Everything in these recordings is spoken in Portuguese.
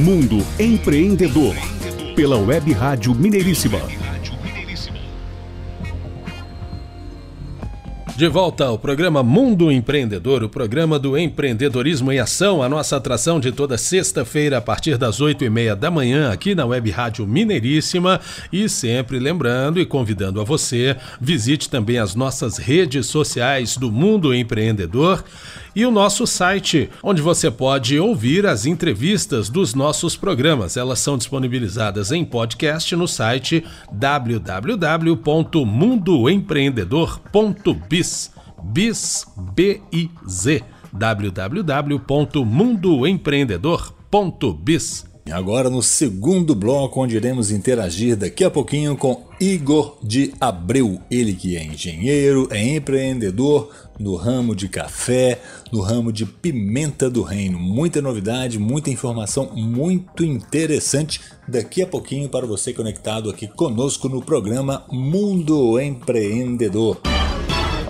Mundo Empreendedor, pela Web Rádio Mineiríssima. De volta ao programa Mundo Empreendedor, o programa do empreendedorismo em ação, a nossa atração de toda sexta-feira a partir das oito e meia da manhã aqui na Web Rádio Mineiríssima e sempre lembrando e convidando a você, visite também as nossas redes sociais do Mundo Empreendedor e o nosso site, onde você pode ouvir as entrevistas dos nossos programas. Elas são disponibilizadas em podcast no site www.mundoempreendedor.biz. Biz, B-I-Z www.mundoempreendedor.biz Agora no segundo bloco, onde iremos interagir daqui a pouquinho com Igor de Abreu, ele que é engenheiro, é empreendedor no ramo de café, no ramo de pimenta do reino. Muita novidade, muita informação muito interessante daqui a pouquinho para você conectado aqui conosco no programa Mundo Empreendedor.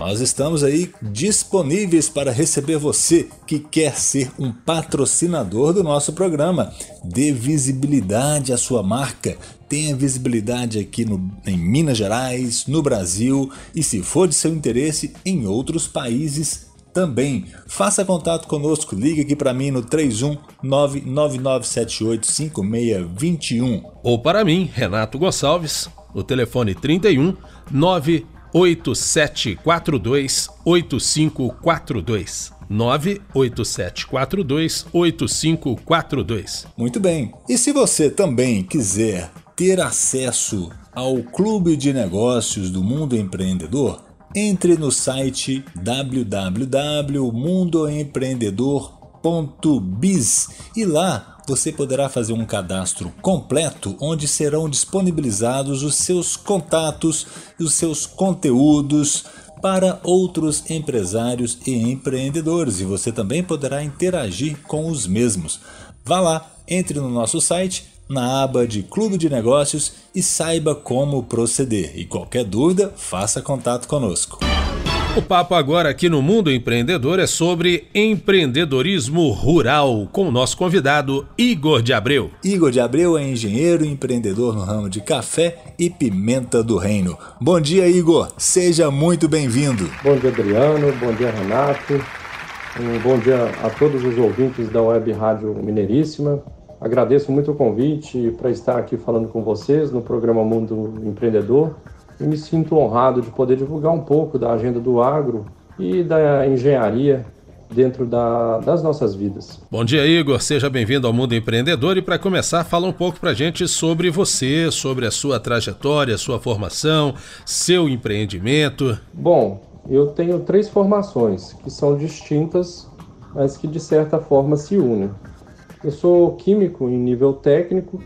Nós estamos aí disponíveis para receber você que quer ser um patrocinador do nosso programa. Dê visibilidade à sua marca, tenha visibilidade aqui no, em Minas Gerais, no Brasil e, se for de seu interesse, em outros países também. Faça contato conosco, ligue aqui para mim no 31999785621 ou para mim, Renato Gonçalves, no telefone 31 9 8742 8542. 98742 8542. Muito bem. E se você também quiser ter acesso ao Clube de Negócios do Mundo Empreendedor, entre no site www.mundoempreendedor.biz e lá você poderá fazer um cadastro completo onde serão disponibilizados os seus contatos e os seus conteúdos para outros empresários e empreendedores e você também poderá interagir com os mesmos. Vá lá, entre no nosso site, na aba de Clube de Negócios e saiba como proceder. E qualquer dúvida, faça contato conosco. O papo agora aqui no Mundo Empreendedor é sobre empreendedorismo rural, com o nosso convidado Igor de Abreu. Igor de Abreu é engenheiro e empreendedor no ramo de café e pimenta do reino. Bom dia, Igor. Seja muito bem-vindo. Bom dia, Adriano. Bom dia, Renato. Um bom dia a todos os ouvintes da Web Rádio Mineiríssima. Agradeço muito o convite para estar aqui falando com vocês no programa Mundo Empreendedor e me sinto honrado de poder divulgar um pouco da agenda do agro e da engenharia dentro da, das nossas vidas. Bom dia, Igor. Seja bem-vindo ao Mundo Empreendedor. E para começar, fala um pouco para a gente sobre você, sobre a sua trajetória, sua formação, seu empreendimento. Bom, eu tenho três formações que são distintas, mas que de certa forma se unem. Eu sou químico em nível técnico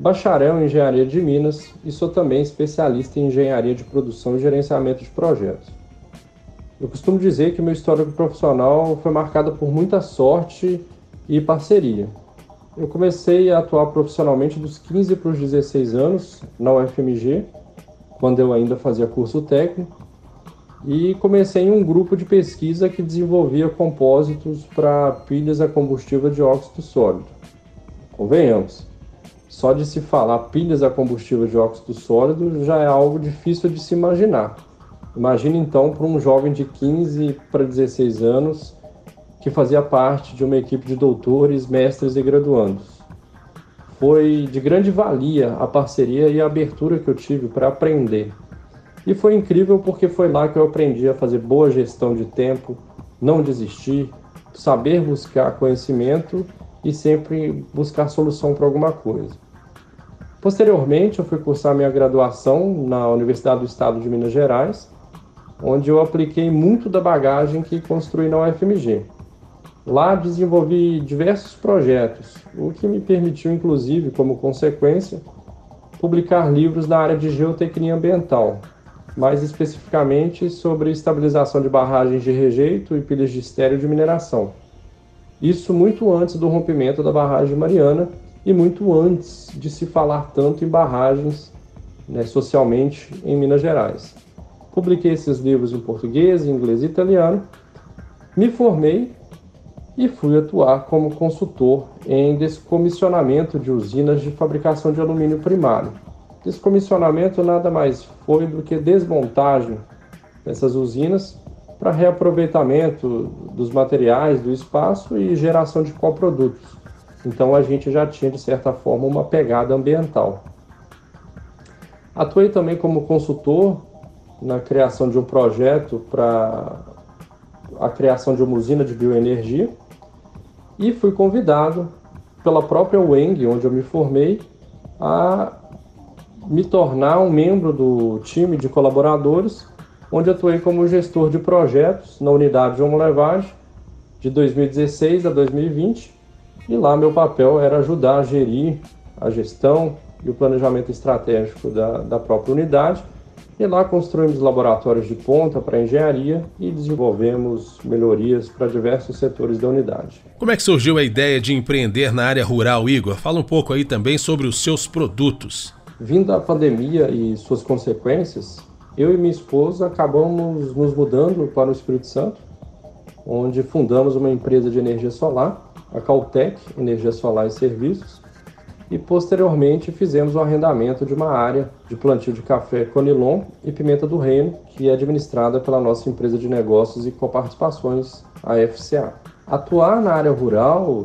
bacharel em engenharia de Minas e sou também especialista em engenharia de produção e gerenciamento de projetos. Eu costumo dizer que meu histórico profissional foi marcado por muita sorte e parceria. Eu comecei a atuar profissionalmente dos 15 para os 16 anos na UFMG, quando eu ainda fazia curso técnico, e comecei em um grupo de pesquisa que desenvolvia compósitos para pilhas a combustível de óxido sólido. Convenhamos, só de se falar pilhas a combustível de óxido sólido já é algo difícil de se imaginar. Imagine então para um jovem de 15 para 16 anos que fazia parte de uma equipe de doutores, mestres e graduandos. Foi de grande valia a parceria e a abertura que eu tive para aprender. E foi incrível porque foi lá que eu aprendi a fazer boa gestão de tempo, não desistir, saber buscar conhecimento e sempre buscar solução para alguma coisa. Posteriormente, eu fui cursar minha graduação na Universidade do Estado de Minas Gerais, onde eu apliquei muito da bagagem que construí na UFMG. Lá desenvolvi diversos projetos, o que me permitiu, inclusive, como consequência, publicar livros na área de geotecnia ambiental, mais especificamente sobre estabilização de barragens de rejeito e pilhas de estéreo de mineração. Isso muito antes do rompimento da barragem Mariana e muito antes de se falar tanto em barragens né, socialmente em Minas Gerais. Publiquei esses livros em português, inglês e italiano, me formei e fui atuar como consultor em descomissionamento de usinas de fabricação de alumínio primário. Descomissionamento nada mais foi do que desmontagem dessas usinas para reaproveitamento dos materiais do espaço e geração de coprodutos. Então a gente já tinha, de certa forma, uma pegada ambiental. Atuei também como consultor na criação de um projeto para a criação de uma usina de bioenergia e fui convidado pela própria Weng, onde eu me formei, a me tornar um membro do time de colaboradores, onde atuei como gestor de projetos na unidade de homolevagem de 2016 a 2020 e lá meu papel era ajudar a gerir a gestão e o planejamento estratégico da, da própria unidade. E lá construímos laboratórios de ponta para engenharia e desenvolvemos melhorias para diversos setores da unidade. Como é que surgiu a ideia de empreender na área rural, Igor? Fala um pouco aí também sobre os seus produtos. Vindo a pandemia e suas consequências, eu e minha esposa acabamos nos mudando para o Espírito Santo, onde fundamos uma empresa de energia solar a Caltech, Energia Solar e Serviços, e posteriormente fizemos o arrendamento de uma área de plantio de café Conilon e Pimenta do Reino, que é administrada pela nossa empresa de negócios e coparticipações, a FCA. Atuar na área rural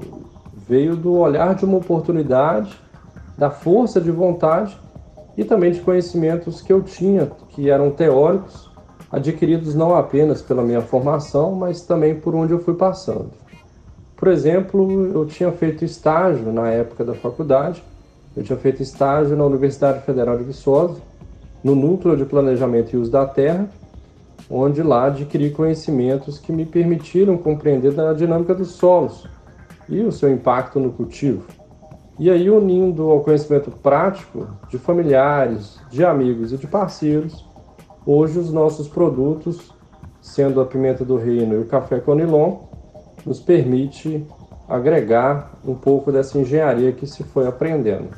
veio do olhar de uma oportunidade, da força de vontade e também de conhecimentos que eu tinha, que eram teóricos, adquiridos não apenas pela minha formação, mas também por onde eu fui passando. Por exemplo, eu tinha feito estágio na época da faculdade, eu tinha feito estágio na Universidade Federal de Viçosa, no Núcleo de Planejamento e Uso da Terra, onde lá adquiri conhecimentos que me permitiram compreender a dinâmica dos solos e o seu impacto no cultivo. E aí, unindo ao conhecimento prático de familiares, de amigos e de parceiros, hoje os nossos produtos, sendo a pimenta do reino e o café conilon, nos permite agregar um pouco dessa engenharia que se foi aprendendo.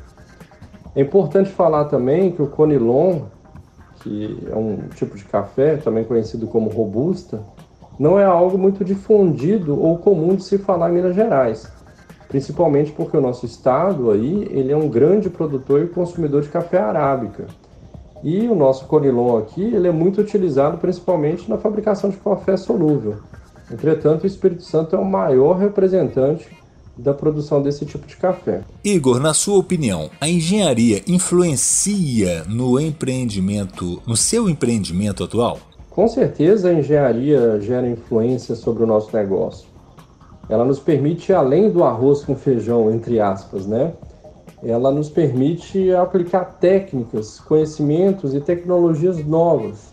É importante falar também que o Conilon, que é um tipo de café também conhecido como robusta, não é algo muito difundido ou comum de se falar em Minas Gerais, principalmente porque o nosso estado aí ele é um grande produtor e consumidor de café arábica. E o nosso Conilon aqui ele é muito utilizado principalmente na fabricação de café solúvel. Entretanto, o Espírito Santo é o maior representante da produção desse tipo de café. Igor, na sua opinião, a engenharia influencia no empreendimento, no seu empreendimento atual? Com certeza a engenharia gera influência sobre o nosso negócio. Ela nos permite, além do arroz com feijão, entre aspas, né? Ela nos permite aplicar técnicas, conhecimentos e tecnologias novas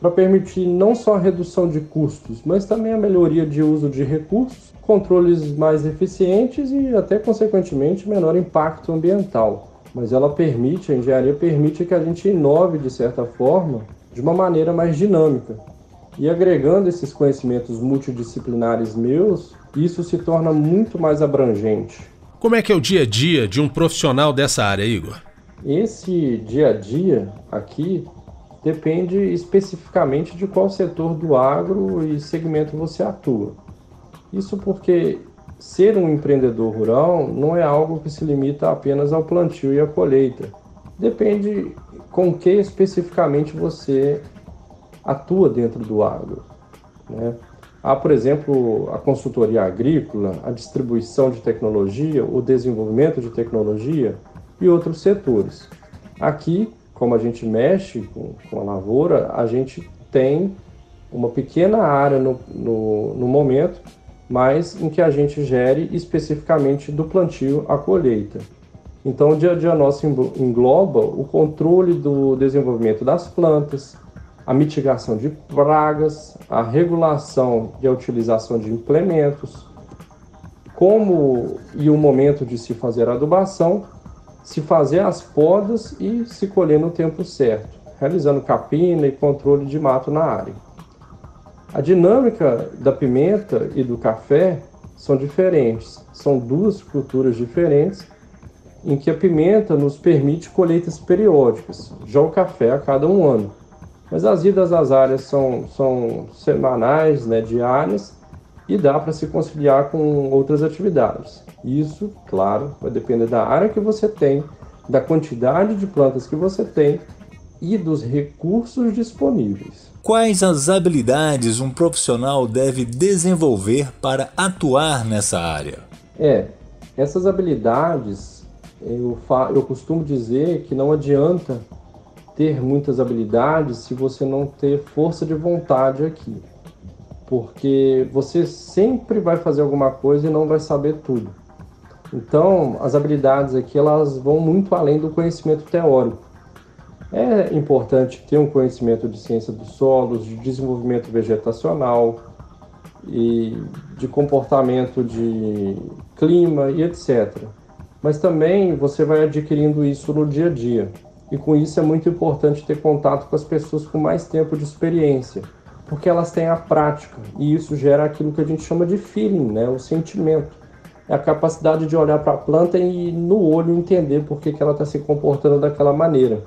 para permitir não só a redução de custos, mas também a melhoria de uso de recursos, controles mais eficientes e até consequentemente menor impacto ambiental. Mas ela permite, a engenharia permite que a gente inove de certa forma, de uma maneira mais dinâmica. E agregando esses conhecimentos multidisciplinares meus, isso se torna muito mais abrangente. Como é que é o dia a dia de um profissional dessa área, Igor? Esse dia a dia aqui depende especificamente de qual setor do agro e segmento você atua. Isso porque ser um empreendedor rural não é algo que se limita apenas ao plantio e à colheita. Depende com que especificamente você atua dentro do agro. Né? Há, por exemplo, a consultoria agrícola, a distribuição de tecnologia, o desenvolvimento de tecnologia e outros setores. Aqui como a gente mexe com, com a lavoura, a gente tem uma pequena área no, no, no, momento, mas em que a gente gere especificamente do plantio à colheita. Então, o dia a dia nosso engloba o controle do desenvolvimento das plantas, a mitigação de pragas, a regulação e a utilização de implementos, como e o momento de se fazer a adubação se fazer as podas e se colher no tempo certo, realizando capina e controle de mato na área. A dinâmica da pimenta e do café são diferentes, são duas culturas diferentes em que a pimenta nos permite colheitas periódicas, já o café a cada um ano. Mas as idas às áreas são, são semanais, né, diárias, e dá para se conciliar com outras atividades. Isso, claro, vai depender da área que você tem, da quantidade de plantas que você tem e dos recursos disponíveis. Quais as habilidades um profissional deve desenvolver para atuar nessa área? É, essas habilidades, eu, eu costumo dizer que não adianta ter muitas habilidades se você não ter força de vontade aqui. Porque você sempre vai fazer alguma coisa e não vai saber tudo. Então, as habilidades aqui elas vão muito além do conhecimento teórico. É importante ter um conhecimento de ciência dos solos, de desenvolvimento vegetacional e de comportamento de clima e etc. Mas também você vai adquirindo isso no dia a dia. E com isso é muito importante ter contato com as pessoas com mais tempo de experiência, porque elas têm a prática e isso gera aquilo que a gente chama de feeling, né? o sentimento é a capacidade de olhar para a planta e no olho entender por que, que ela está se comportando daquela maneira.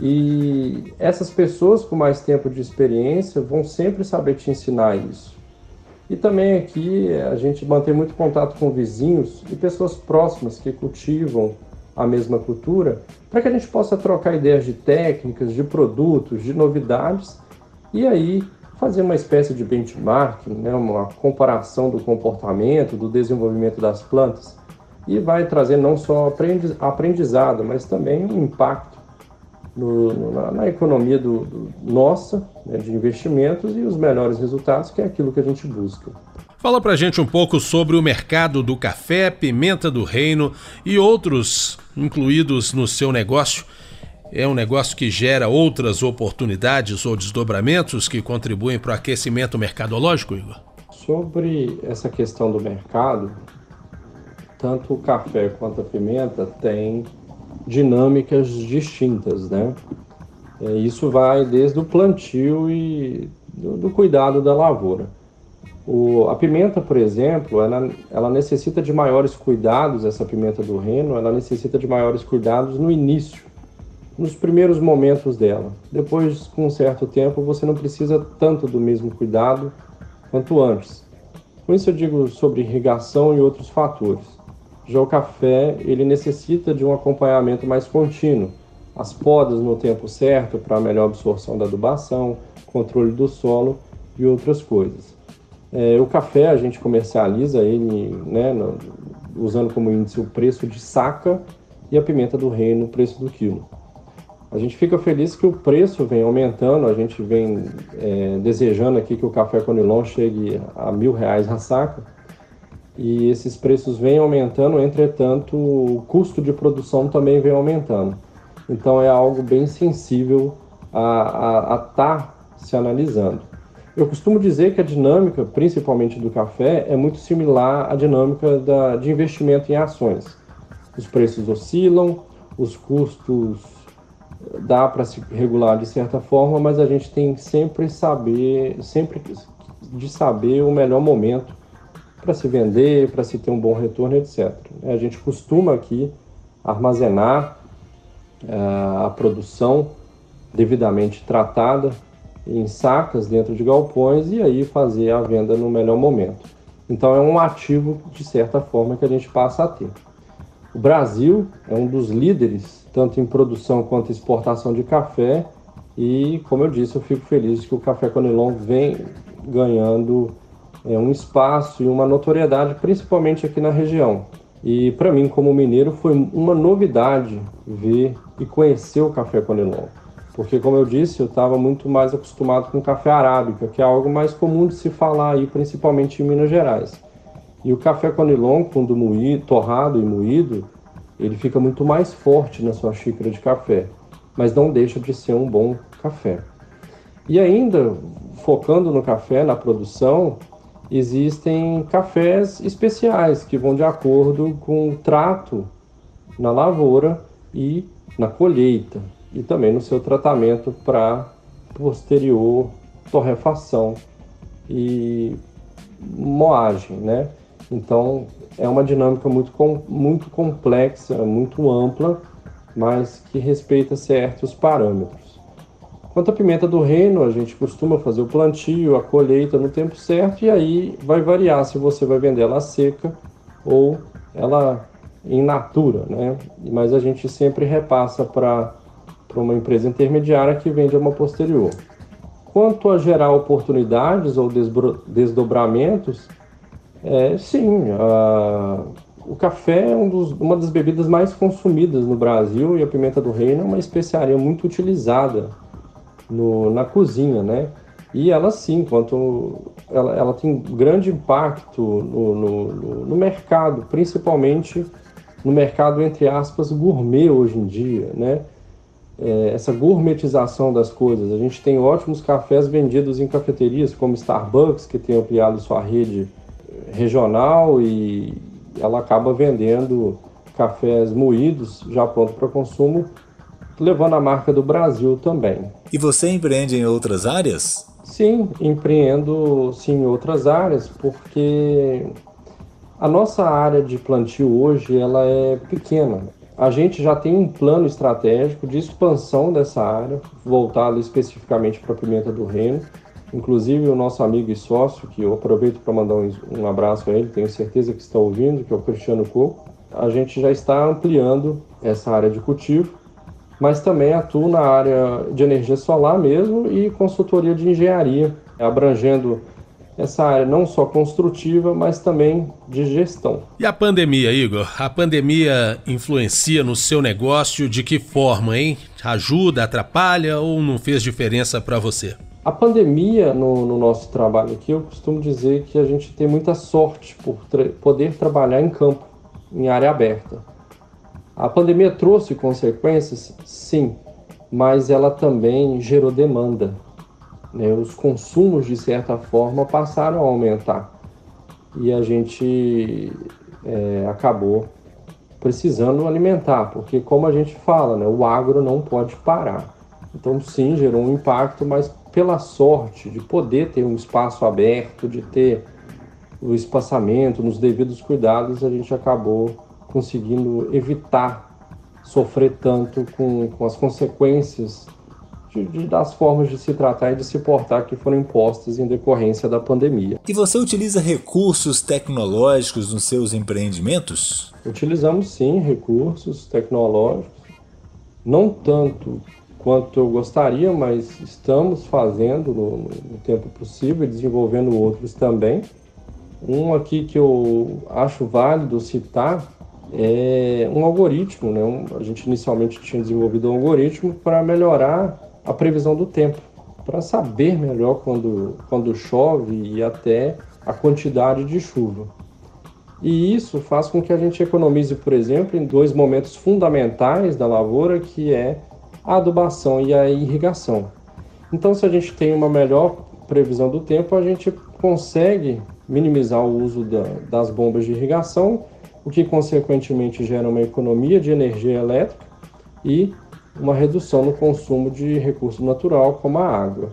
E essas pessoas com mais tempo de experiência vão sempre saber te ensinar isso. E também aqui a gente mantém muito contato com vizinhos e pessoas próximas que cultivam a mesma cultura, para que a gente possa trocar ideias de técnicas, de produtos, de novidades e aí fazer uma espécie de benchmarking, né, uma comparação do comportamento, do desenvolvimento das plantas, e vai trazer não só aprendizado, mas também um impacto no, na, na, economia do, do nossa, né, de investimentos e os melhores resultados, que é aquilo que a gente busca. Fala pra gente um pouco sobre o mercado do café, pimenta do reino e outros incluídos no seu negócio é um negócio que gera outras oportunidades ou desdobramentos que contribuem para o aquecimento mercadológico, Igor? Sobre essa questão do mercado, tanto o café quanto a pimenta têm dinâmicas distintas, né? É, isso vai desde o plantio e do, do cuidado da lavoura. O, a pimenta, por exemplo, ela, ela necessita de maiores cuidados, essa pimenta do reino, ela necessita de maiores cuidados no início nos primeiros momentos dela. Depois, com um certo tempo, você não precisa tanto do mesmo cuidado quanto antes. Com isso eu digo sobre irrigação e outros fatores. Já o café, ele necessita de um acompanhamento mais contínuo. As podas no tempo certo para melhor absorção da adubação, controle do solo e outras coisas. É, o café a gente comercializa ele né, no, usando como índice o preço de saca e a pimenta do reino o preço do quilo. A gente fica feliz que o preço vem aumentando, a gente vem é, desejando aqui que o café Conilon chegue a mil reais na saca, e esses preços vêm aumentando, entretanto, o custo de produção também vem aumentando. Então é algo bem sensível a estar tá se analisando. Eu costumo dizer que a dinâmica, principalmente do café, é muito similar à dinâmica da, de investimento em ações. Os preços oscilam, os custos dá para se regular de certa forma, mas a gente tem sempre saber, sempre de saber o melhor momento para se vender, para se ter um bom retorno, etc. A gente costuma aqui armazenar uh, a produção devidamente tratada em sacas dentro de galpões e aí fazer a venda no melhor momento. Então é um ativo de certa forma que a gente passa a ter. O Brasil é um dos líderes tanto em produção quanto exportação de café. E, como eu disse, eu fico feliz que o Café Conilon vem ganhando é, um espaço e uma notoriedade, principalmente aqui na região. E para mim, como mineiro, foi uma novidade ver e conhecer o Café Conilon. Porque, como eu disse, eu estava muito mais acostumado com café arábica, que é algo mais comum de se falar aí, principalmente em Minas Gerais. E o café Conilon, quando moído, torrado e moído, ele fica muito mais forte na sua xícara de café, mas não deixa de ser um bom café. E ainda, focando no café, na produção, existem cafés especiais que vão de acordo com o trato na lavoura e na colheita, e também no seu tratamento para posterior torrefação e moagem, né? Então, é uma dinâmica muito, muito complexa, muito ampla, mas que respeita certos parâmetros. Quanto à pimenta do reino, a gente costuma fazer o plantio, a colheita no tempo certo e aí vai variar se você vai vender ela seca ou ela em natura, né? Mas a gente sempre repassa para uma empresa intermediária que vende uma posterior. Quanto a gerar oportunidades ou desdobramentos, é, sim, a, o café é um dos, uma das bebidas mais consumidas no Brasil e a pimenta do reino é uma especiaria muito utilizada no, na cozinha, né? E ela sim, quanto ela, ela tem grande impacto no, no, no, mercado, principalmente no mercado entre aspas gourmet hoje em dia, né? É, essa gourmetização das coisas. A gente tem ótimos cafés vendidos em cafeterias como Starbucks, que tem ampliado sua rede regional e ela acaba vendendo cafés moídos já pronto para consumo, levando a marca do Brasil também. E você empreende em outras áreas? Sim, empreendo sim em outras áreas, porque a nossa área de plantio hoje ela é pequena. A gente já tem um plano estratégico de expansão dessa área, voltado especificamente para a pimenta do reino. Inclusive o nosso amigo e sócio, que eu aproveito para mandar um, abraço a ele, tenho certeza que está ouvindo, que é o Cristiano Coco. A gente já está ampliando essa área de cultivo, mas também atuo na área de energia solar mesmo e consultoria de engenharia, abrangendo essa área não só construtiva, mas também de gestão. E a pandemia, Igor? A pandemia influencia no seu negócio de que forma, hein? Ajuda, atrapalha ou não fez diferença para você? A pandemia no, no, nosso trabalho aqui, eu costumo dizer que a gente tem muita sorte por tra poder trabalhar em campo, em área aberta. A pandemia trouxe consequências, sim, mas ela também gerou demanda. Né? Os consumos, de certa forma, passaram a aumentar e a gente é, acabou precisando alimentar, porque, como a gente fala, né, o agro não pode parar. Então, sim, gerou um impacto, mas pela sorte de poder ter um espaço aberto, de ter o espaçamento, nos devidos cuidados, a gente acabou conseguindo evitar sofrer tanto com, com as consequências de, de, das formas de se tratar e de se portar que foram impostas em decorrência da pandemia. E você utiliza recursos tecnológicos nos seus empreendimentos? Utilizamos sim recursos tecnológicos, não tanto quanto eu gostaria, mas estamos fazendo no, no tempo possível e desenvolvendo outros também. Um aqui que eu acho válido citar é um algoritmo, né? Um, a gente inicialmente tinha desenvolvido um algoritmo para melhorar a previsão do tempo, para saber melhor quando, quando chove e até a quantidade de chuva. E isso faz com que a gente economize, por exemplo, em dois momentos fundamentais da lavoura, que é a adubação e a irrigação. Então, se a gente tem uma melhor previsão do tempo, a gente consegue minimizar o uso da, das bombas de irrigação, o que consequentemente gera uma economia de energia elétrica e uma redução no consumo de recurso natural, como a água.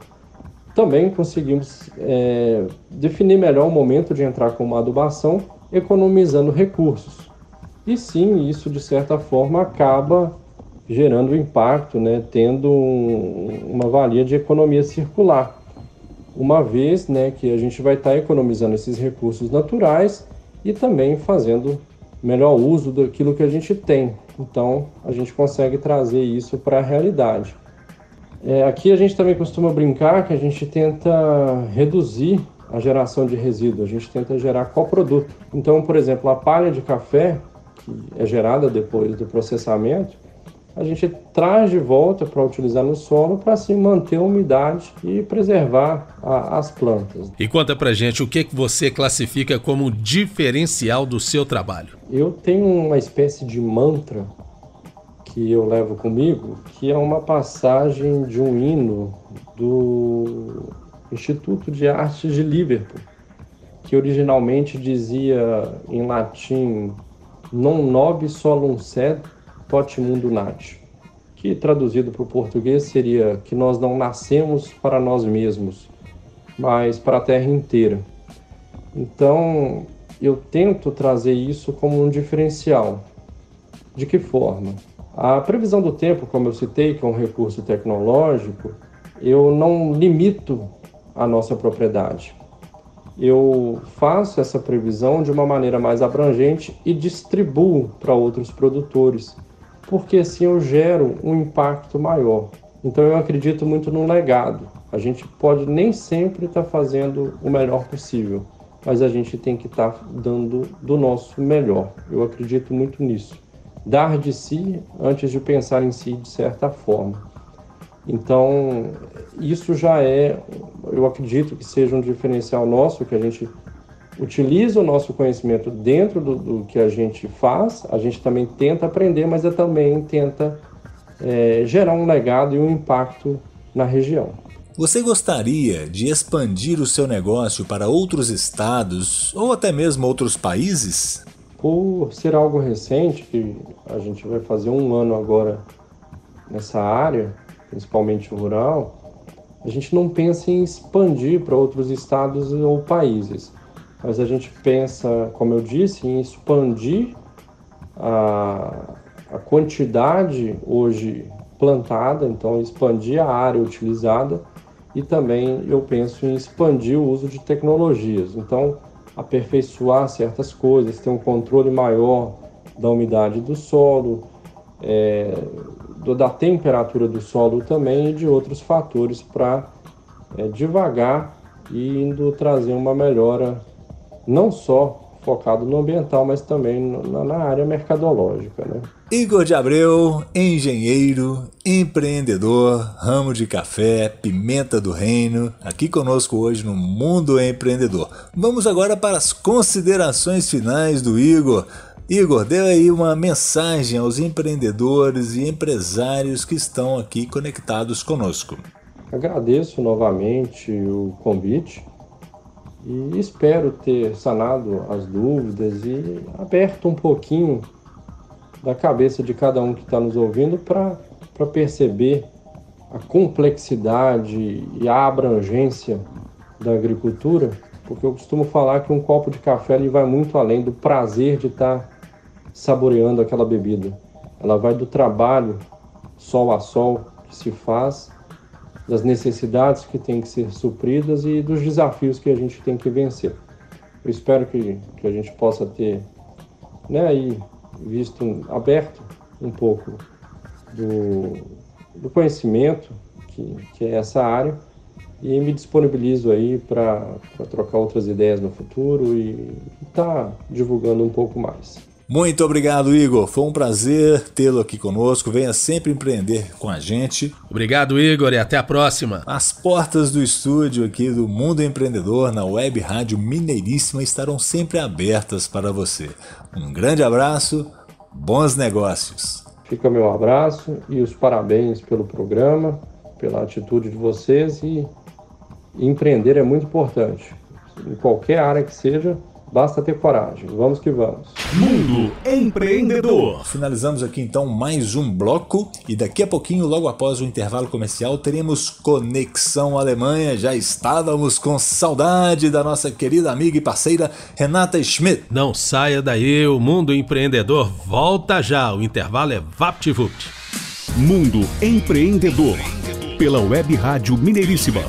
Também conseguimos é, definir melhor o momento de entrar com uma adubação, economizando recursos. E sim, isso de certa forma acaba gerando impacto, né, tendo um, uma valia de economia circular. Uma vez né, que a gente vai estar tá economizando esses recursos naturais e também fazendo melhor uso daquilo que a gente tem. Então a gente consegue trazer isso para a realidade. É, aqui a gente também costuma brincar que a gente tenta reduzir a geração de resíduo, a gente tenta gerar coproduto. Então, por exemplo, a palha de café, que é gerada depois do processamento, a gente traz de volta para utilizar no solo para assim manter a umidade e preservar a, as plantas. E conta para gente o que, que você classifica como diferencial do seu trabalho. Eu tenho uma espécie de mantra que eu levo comigo, que é uma passagem de um hino do Instituto de Artes de Liverpool, que originalmente dizia em latim non nobis solum sed Tot Mundo Nat, que traduzido para o português seria que nós não nascemos para nós mesmos, mas para a terra inteira. Então, eu tento trazer isso como um diferencial. De que forma? A previsão do tempo, como eu citei, que é um recurso tecnológico, eu não limito a nossa propriedade. Eu faço essa previsão de uma maneira mais abrangente e distribuo para outros produtores, porque assim eu gero um impacto maior. Então eu acredito muito no legado. A gente pode nem sempre estar tá fazendo o melhor possível, mas a gente tem que estar tá dando do nosso melhor. Eu acredito muito nisso. Dar de si antes de pensar em si de certa forma. Então, isso já é, eu acredito que seja um diferencial nosso, que a gente utiliza o nosso conhecimento dentro do, do que a gente faz, a gente também tenta aprender, mas é também tenta é, gerar um legado e um impacto na região. Você gostaria de expandir o seu negócio para outros estados ou até mesmo outros países? Por ser algo recente, que a gente vai fazer um ano agora nessa área, principalmente rural, a gente não pensa em expandir para outros estados ou países, mas a gente pensa, como eu disse, em expandir a, a quantidade hoje plantada, então expandir a área utilizada e também eu penso em expandir o uso de tecnologias, então aperfeiçoar certas coisas, ter um controle maior da umidade do solo, é, da temperatura do solo também e de outros fatores para é, devagar e indo trazer uma melhora não só focado no ambiental, mas também na, na área mercadológica. Né? Igor de Abreu, engenheiro, empreendedor, ramo de café, pimenta do reino, aqui conosco hoje no Mundo Empreendedor. Vamos agora para as considerações finais do Igor. Igor, dê aí uma mensagem aos empreendedores e empresários que estão aqui conectados conosco. Agradeço novamente o convite e espero ter sanado as dúvidas e aberto um pouquinho da cabeça de cada um que está nos ouvindo para perceber a complexidade e a abrangência da agricultura, porque eu costumo falar que um copo de café ele vai muito além do prazer de estar tá saboreando aquela bebida. Ela vai do trabalho sol a sol que se faz, das necessidades que têm que ser supridas e dos desafios que a gente tem que vencer. Eu espero que, que a gente possa ter né, aí, visto aberto um pouco do, do conhecimento que, que é essa área e me disponibilizo aí para trocar outras ideias no futuro e estar tá divulgando um pouco mais. Muito obrigado, Igor. Foi um prazer tê-lo aqui conosco. Venha sempre empreender com a gente. Obrigado, Igor, e até a próxima. As portas do estúdio aqui do Mundo Empreendedor na Web Rádio Mineiríssima estarão sempre abertas para você. Um grande abraço, bons negócios. Fica meu abraço e os parabéns pelo programa, pela atitude de vocês e empreender é muito importante. Em qualquer área que seja, Basta ter coragem. Vamos que vamos. Mundo Empreendedor. Finalizamos aqui então mais um bloco e daqui a pouquinho, logo após o intervalo comercial, teremos Conexão Alemanha. Já estávamos com saudade da nossa querida amiga e parceira Renata Schmidt. Não saia daí, o Mundo Empreendedor volta já. O intervalo é VaptVupt. Mundo Empreendedor. Pela Web Rádio Mineiríssima